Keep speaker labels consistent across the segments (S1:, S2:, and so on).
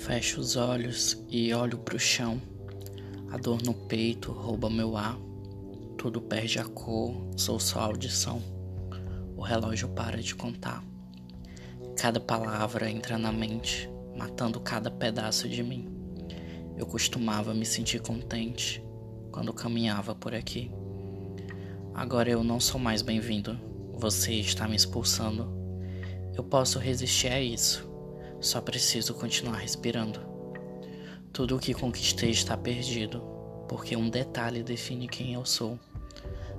S1: Fecho os olhos e olho pro chão. A dor no peito rouba meu ar. Tudo perde a cor, sou só audição. O relógio para de contar. Cada palavra entra na mente, matando cada pedaço de mim. Eu costumava me sentir contente quando caminhava por aqui. Agora eu não sou mais bem-vindo. Você está me expulsando. Eu posso resistir a isso só preciso continuar respirando. Tudo o que conquistei está perdido, porque um detalhe define quem eu sou.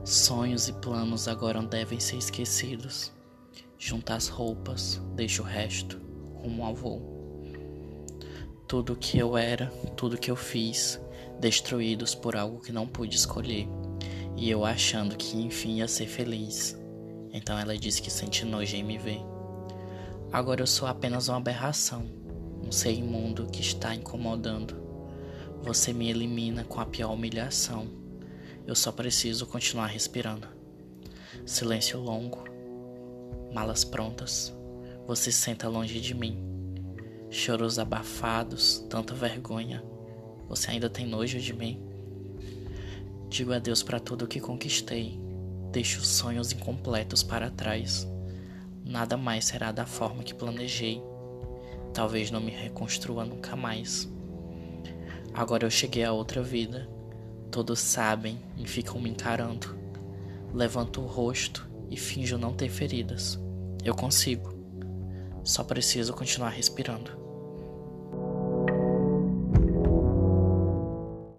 S1: Sonhos e planos agora devem ser esquecidos. Junta as roupas, deixa o resto rumo ao voo. Tudo que eu era, tudo que eu fiz, destruídos por algo que não pude escolher, e eu achando que enfim ia ser feliz. Então ela disse que sente nojo em me ver. Agora eu sou apenas uma aberração, um ser imundo que está incomodando. Você me elimina com a pior humilhação. Eu só preciso continuar respirando. Silêncio longo, malas prontas. Você senta longe de mim. Choros abafados, tanta vergonha. Você ainda tem nojo de mim? Digo adeus para tudo que conquistei. Deixo os sonhos incompletos para trás nada mais será da forma que planejei. Talvez não me reconstrua nunca mais. Agora eu cheguei a outra vida. Todos sabem e ficam me encarando. Levanto o rosto e finjo não ter feridas. Eu consigo. Só preciso continuar respirando.